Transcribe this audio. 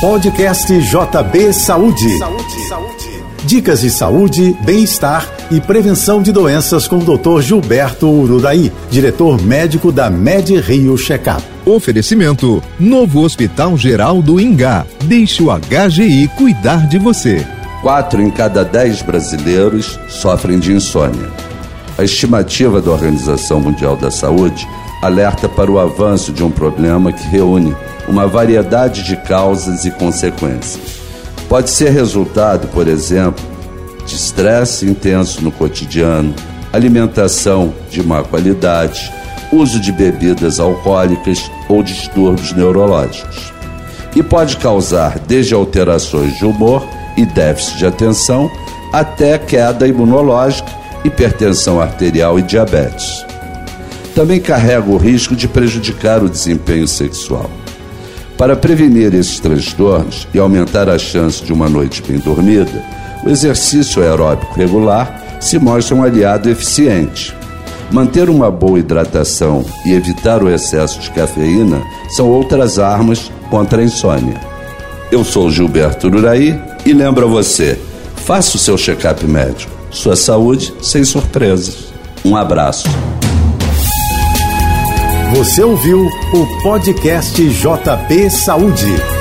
Podcast JB Saúde. Saúde, saúde. Dicas de saúde, bem-estar e prevenção de doenças com o Dr. Gilberto Urudaí, diretor médico da Med Rio Checkup. Oferecimento: Novo Hospital Geral do Ingá. Deixe o HGI cuidar de você. Quatro em cada dez brasileiros sofrem de insônia. A estimativa da Organização Mundial da Saúde alerta para o avanço de um problema que reúne uma variedade de causas e consequências. Pode ser resultado, por exemplo, de estresse intenso no cotidiano, alimentação de má qualidade, uso de bebidas alcoólicas ou distúrbios neurológicos. E pode causar desde alterações de humor e déficit de atenção até queda imunológica, hipertensão arterial e diabetes. Também carrega o risco de prejudicar o desempenho sexual. Para prevenir esses transtornos e aumentar a chance de uma noite bem dormida, o exercício aeróbico regular se mostra um aliado eficiente. Manter uma boa hidratação e evitar o excesso de cafeína são outras armas contra a insônia. Eu sou Gilberto Uraí e lembro a você: faça o seu check-up médico. Sua saúde sem surpresas. Um abraço. Você ouviu o podcast JP Saúde.